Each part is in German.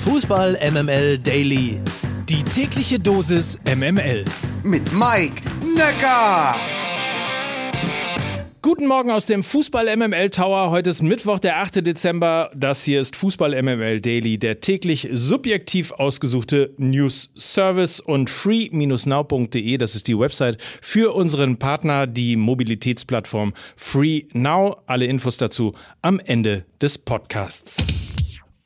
Fußball MML Daily. Die tägliche Dosis MML. Mit Mike Necker. Guten Morgen aus dem Fußball MML Tower. Heute ist Mittwoch, der 8. Dezember. Das hier ist Fußball MML Daily, der täglich subjektiv ausgesuchte News Service und free-now.de. Das ist die Website für unseren Partner, die Mobilitätsplattform Free Now. Alle Infos dazu am Ende des Podcasts.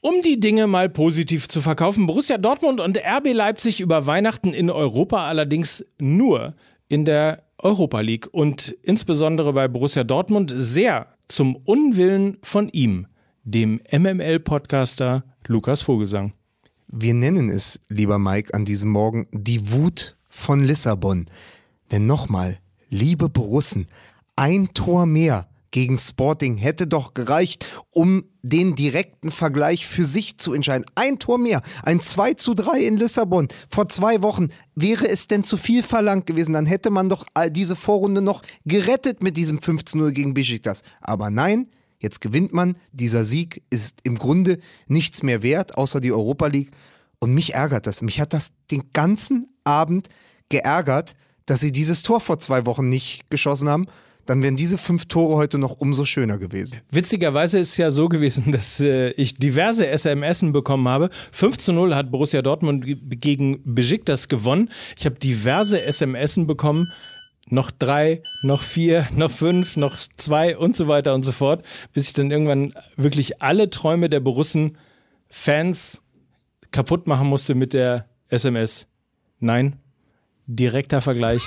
Um die Dinge mal positiv zu verkaufen, Borussia Dortmund und RB Leipzig über Weihnachten in Europa allerdings nur in der Europa League und insbesondere bei Borussia Dortmund sehr zum Unwillen von ihm, dem MML-Podcaster Lukas Vogelsang. Wir nennen es, lieber Mike, an diesem Morgen die Wut von Lissabon. Denn nochmal, liebe Borussen, ein Tor mehr gegen Sporting hätte doch gereicht, um den direkten Vergleich für sich zu entscheiden. Ein Tor mehr, ein 2 zu 3 in Lissabon vor zwei Wochen. Wäre es denn zu viel verlangt gewesen, dann hätte man doch diese Vorrunde noch gerettet mit diesem 5 zu 0 gegen Besiktas. Aber nein, jetzt gewinnt man. Dieser Sieg ist im Grunde nichts mehr wert, außer die Europa League. Und mich ärgert das. Mich hat das den ganzen Abend geärgert, dass sie dieses Tor vor zwei Wochen nicht geschossen haben dann wären diese fünf Tore heute noch umso schöner gewesen. Witzigerweise ist es ja so gewesen, dass äh, ich diverse SMS bekommen habe. 5 zu 0 hat Borussia Dortmund gegen Besiktas gewonnen. Ich habe diverse SMS bekommen. Noch drei, noch vier, noch fünf, noch zwei und so weiter und so fort, bis ich dann irgendwann wirklich alle Träume der Borussen Fans kaputt machen musste mit der SMS. Nein, direkter Vergleich.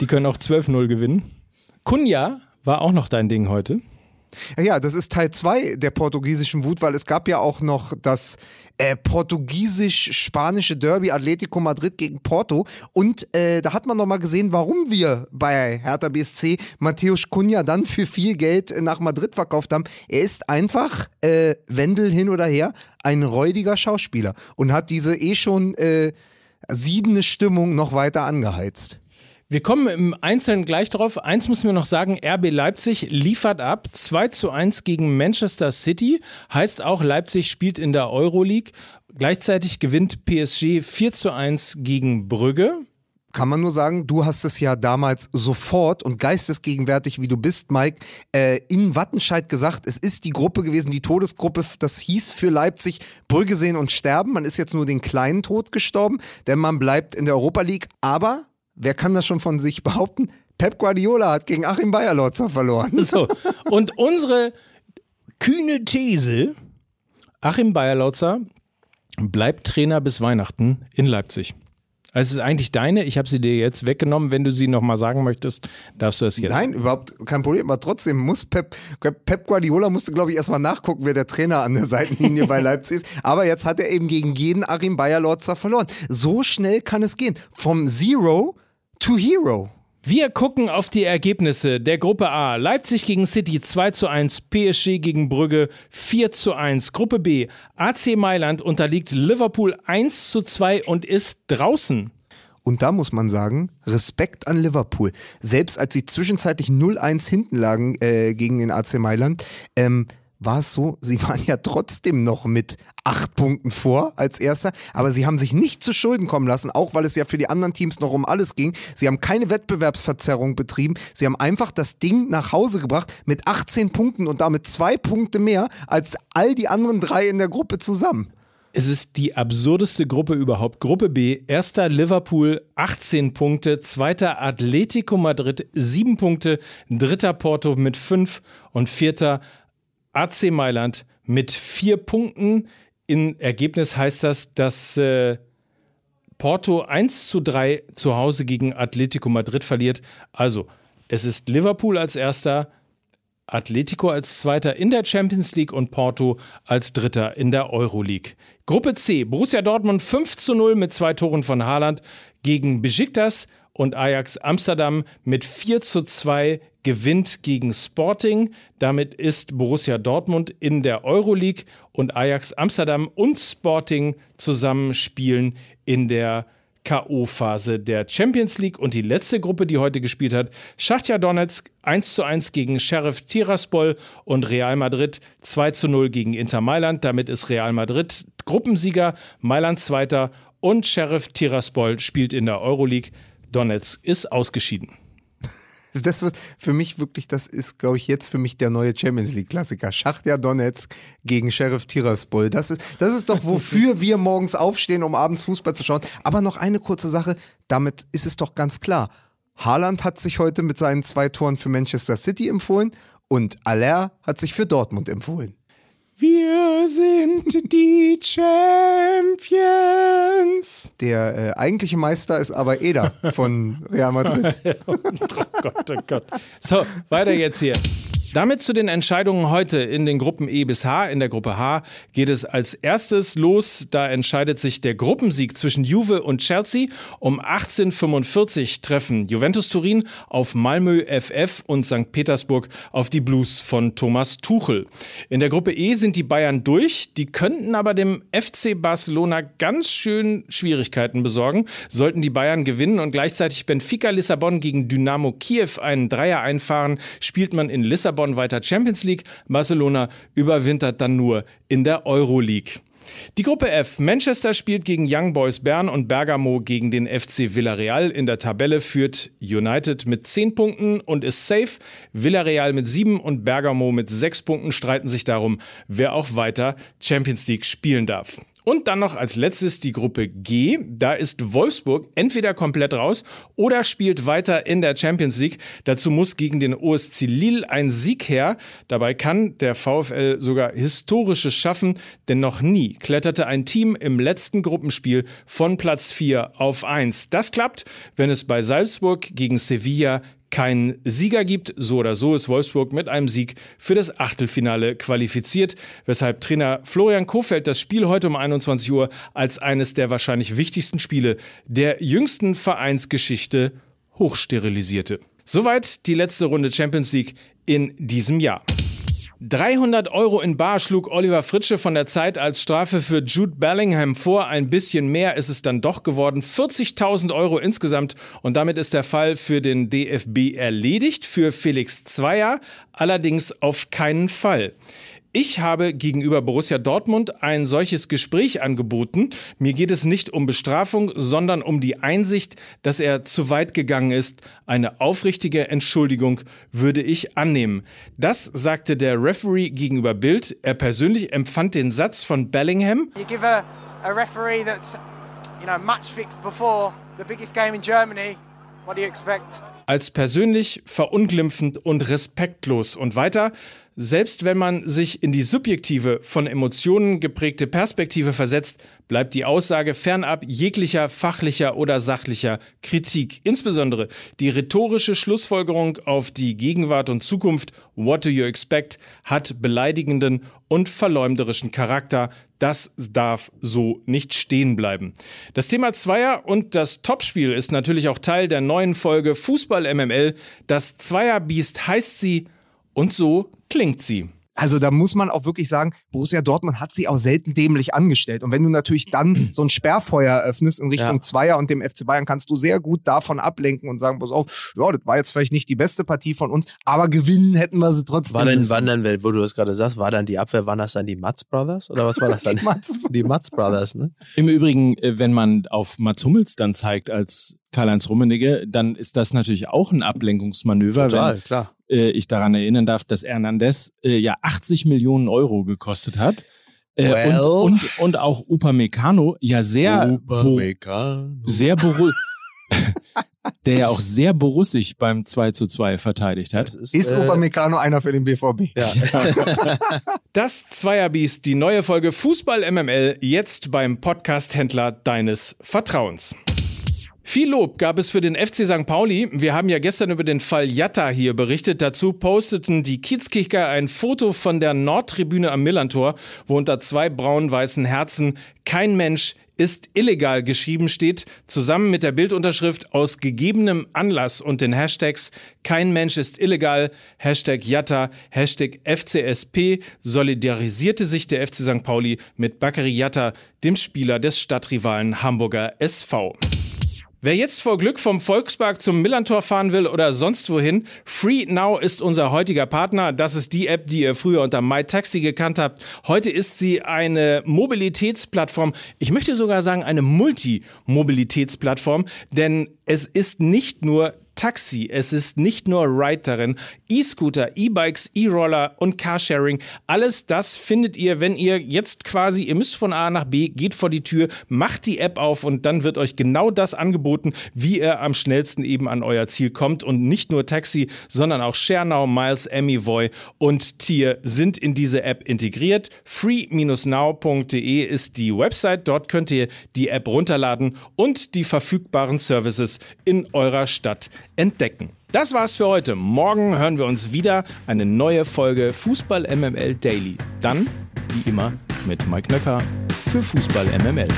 Die können auch 12-0 gewinnen. Kunja war auch noch dein Ding heute. Ja, das ist Teil 2 der portugiesischen Wut, weil es gab ja auch noch das äh, portugiesisch-spanische Derby Atletico Madrid gegen Porto und äh, da hat man nochmal gesehen, warum wir bei Hertha BSC Matthäus Cunha dann für viel Geld nach Madrid verkauft haben. Er ist einfach, äh, Wendel hin oder her, ein räudiger Schauspieler und hat diese eh schon äh, siedende Stimmung noch weiter angeheizt. Wir kommen im Einzelnen gleich drauf. Eins müssen wir noch sagen, RB Leipzig liefert ab. 2 zu 1 gegen Manchester City. Heißt auch, Leipzig spielt in der Euroleague. Gleichzeitig gewinnt PSG 4 zu 1 gegen Brügge. Kann man nur sagen, du hast es ja damals sofort und geistesgegenwärtig, wie du bist, Mike, äh, in Wattenscheid gesagt, es ist die Gruppe gewesen, die Todesgruppe, das hieß für Leipzig Brügge sehen und sterben. Man ist jetzt nur den kleinen Tod gestorben, denn man bleibt in der Europa League. Aber wer kann das schon von sich behaupten? Pep Guardiola hat gegen Achim Bayerlotzer verloren. So. Und unsere kühne These: Achim Bayerlotzer bleibt Trainer bis Weihnachten in Leipzig. Also es ist eigentlich deine, ich habe sie dir jetzt weggenommen. Wenn du sie nochmal sagen möchtest, darfst du es jetzt. Nein, überhaupt kein Problem. Aber trotzdem muss Pep, Pep Guardiola musste, glaube ich, erstmal nachgucken, wer der Trainer an der Seitenlinie bei Leipzig ist. Aber jetzt hat er eben gegen jeden Achim Bayerlotzer verloren. So schnell kann es gehen. Vom Zero to Hero. Wir gucken auf die Ergebnisse der Gruppe A. Leipzig gegen City 2 zu 1, PSG gegen Brügge 4 zu 1. Gruppe B. AC Mailand unterliegt Liverpool 1 zu 2 und ist draußen. Und da muss man sagen, Respekt an Liverpool. Selbst als sie zwischenzeitlich 0-1 hinten lagen äh, gegen den AC Mailand, ähm, war es so, sie waren ja trotzdem noch mit acht Punkten vor als erster, aber sie haben sich nicht zu Schulden kommen lassen, auch weil es ja für die anderen Teams noch um alles ging. Sie haben keine Wettbewerbsverzerrung betrieben, sie haben einfach das Ding nach Hause gebracht mit 18 Punkten und damit zwei Punkte mehr als all die anderen drei in der Gruppe zusammen. Es ist die absurdeste Gruppe überhaupt. Gruppe B, erster Liverpool 18 Punkte, zweiter Atletico Madrid 7 Punkte, dritter Porto mit 5 und vierter AC Mailand mit vier Punkten. In Ergebnis heißt das, dass äh, Porto 1 zu 3 zu Hause gegen Atletico Madrid verliert. Also, es ist Liverpool als erster, Atletico als Zweiter in der Champions League und Porto als Dritter in der Euroleague. Gruppe C, Borussia Dortmund 5 zu 0 mit zwei Toren von Haaland gegen Besiktas und Ajax Amsterdam mit 4 zu 2 gewinnt gegen Sporting. Damit ist Borussia Dortmund in der Euroleague und Ajax Amsterdam und Sporting zusammen spielen in der K.O.-Phase der Champions League. Und die letzte Gruppe, die heute gespielt hat, Schachtja Donetsk 1 zu 1 gegen Sheriff Tiraspol und Real Madrid 2 zu 0 gegen Inter Mailand. Damit ist Real Madrid Gruppensieger, Mailand Zweiter und Sheriff Tiraspol spielt in der Euroleague. Donetsk ist ausgeschieden. Das wird für mich wirklich, das ist, glaube ich, jetzt für mich der neue Champions League-Klassiker. Schachtja Donetsk gegen Sheriff Tiraspol. Das ist, das ist doch, wofür wir morgens aufstehen, um abends Fußball zu schauen. Aber noch eine kurze Sache, damit ist es doch ganz klar. Haaland hat sich heute mit seinen zwei Toren für Manchester City empfohlen und Aller hat sich für Dortmund empfohlen. Wir sind die Champions. Der äh, eigentliche Meister ist aber Eder von Real Madrid. oh Gott, oh Gott. So, weiter jetzt hier. Damit zu den Entscheidungen heute in den Gruppen E bis H. In der Gruppe H geht es als erstes los. Da entscheidet sich der Gruppensieg zwischen Juve und Chelsea. Um 1845 treffen Juventus Turin auf Malmö FF und St. Petersburg auf die Blues von Thomas Tuchel. In der Gruppe E sind die Bayern durch. Die könnten aber dem FC Barcelona ganz schön Schwierigkeiten besorgen. Sollten die Bayern gewinnen und gleichzeitig Benfica Lissabon gegen Dynamo Kiew einen Dreier einfahren, spielt man in Lissabon Lissabon weiter Champions League. Barcelona überwintert dann nur in der Euroleague. Die Gruppe F. Manchester spielt gegen Young Boys Bern und Bergamo gegen den FC Villarreal. In der Tabelle führt United mit 10 Punkten und ist safe. Villarreal mit 7 und Bergamo mit 6 Punkten streiten sich darum, wer auch weiter Champions League spielen darf. Und dann noch als letztes die Gruppe G. Da ist Wolfsburg entweder komplett raus oder spielt weiter in der Champions League. Dazu muss gegen den OSC Lille ein Sieg her. Dabei kann der VfL sogar Historisches schaffen, denn noch nie kletterte ein Team im letzten Gruppenspiel von Platz 4 auf 1. Das klappt, wenn es bei Salzburg gegen Sevilla keinen Sieger gibt. So oder so ist Wolfsburg mit einem Sieg für das Achtelfinale qualifiziert, weshalb Trainer Florian Kofeld das Spiel heute um 21 Uhr als eines der wahrscheinlich wichtigsten Spiele der jüngsten Vereinsgeschichte hochsterilisierte. Soweit die letzte Runde Champions League in diesem Jahr. 300 Euro in Bar schlug Oliver Fritsche von der Zeit als Strafe für Jude Bellingham vor. Ein bisschen mehr ist es dann doch geworden. 40.000 Euro insgesamt. Und damit ist der Fall für den DFB erledigt. Für Felix Zweier allerdings auf keinen Fall. Ich habe gegenüber Borussia Dortmund ein solches Gespräch angeboten. Mir geht es nicht um Bestrafung, sondern um die Einsicht, dass er zu weit gegangen ist. Eine aufrichtige Entschuldigung würde ich annehmen. Das sagte der Referee gegenüber Bild. Er persönlich empfand den Satz von Bellingham. You give a, a referee that's, you know, match fixed before the biggest game in Germany. What do you expect? als persönlich verunglimpfend und respektlos. Und weiter, selbst wenn man sich in die subjektive, von Emotionen geprägte Perspektive versetzt, bleibt die Aussage fernab jeglicher fachlicher oder sachlicher Kritik. Insbesondere die rhetorische Schlussfolgerung auf die Gegenwart und Zukunft What do you expect hat beleidigenden und verleumderischen Charakter. Das darf so nicht stehen bleiben. Das Thema Zweier und das Topspiel ist natürlich auch Teil der neuen Folge Fußball MML. Das Zweierbiest heißt sie und so klingt sie. Also da muss man auch wirklich sagen, Borussia Dortmund hat sie auch selten dämlich angestellt. Und wenn du natürlich dann so ein Sperrfeuer öffnest in Richtung ja. Zweier und dem FC Bayern, kannst du sehr gut davon ablenken und sagen, pass auf, ja, das war jetzt vielleicht nicht die beste Partie von uns, aber gewinnen hätten wir sie trotzdem. War denn, wann dann, wo du das gerade sagst, war dann die Abwehr, waren das dann die Mats Brothers? Oder was war das dann? die Mats, die Mats Brothers, ne? Im Übrigen, äh, wenn man auf Mats Hummels dann zeigt als Karl-Heinz Rummenigge, dann ist das natürlich auch ein Ablenkungsmanöver. Total, wenn, klar äh, ich daran erinnern darf, dass Hernandez äh, ja 80 Millionen Euro gekostet hat. Äh, well. und, und, und auch Upamecano ja sehr, Upamecano. sehr beruhigt. der ja auch sehr berussig beim 2 zu 2 verteidigt hat. ist ist äh, Upamecano einer für den BVB. Ja. das Zweierbiest, die neue Folge Fußball MML, jetzt beim Podcast-Händler deines Vertrauens. Viel Lob gab es für den FC St. Pauli. Wir haben ja gestern über den Fall Jatta hier berichtet. Dazu posteten die Kiezkicker ein Foto von der Nordtribüne am Millantor, wo unter zwei braun-weißen Herzen kein Mensch ist illegal geschrieben steht, zusammen mit der Bildunterschrift aus gegebenem Anlass und den Hashtags Kein Mensch ist illegal, Hashtag Jatta, Hashtag FCSP solidarisierte sich der FC St. Pauli mit Bakary Jatta, dem Spieler des Stadtrivalen Hamburger SV. Wer jetzt vor Glück vom Volkspark zum Millantor fahren will oder sonst wohin, Free Now ist unser heutiger Partner. Das ist die App, die ihr früher unter MyTaxi gekannt habt. Heute ist sie eine Mobilitätsplattform. Ich möchte sogar sagen eine Multi-Mobilitätsplattform, denn es ist nicht nur Taxi, es ist nicht nur Ride darin, E-Scooter, E-Bikes, E-Roller und Carsharing, alles das findet ihr, wenn ihr jetzt quasi, ihr müsst von A nach B, geht vor die Tür, macht die App auf und dann wird euch genau das angeboten, wie ihr am schnellsten eben an euer Ziel kommt. Und nicht nur Taxi, sondern auch ShareNow, Miles, Amivoy und Tier sind in diese App integriert. free-now.de ist die Website, dort könnt ihr die App runterladen und die verfügbaren Services in eurer Stadt entdecken. Das war's für heute. Morgen hören wir uns wieder eine neue Folge Fußball MML Daily. Dann, wie immer, mit Mike Nöcker für Fußball MML.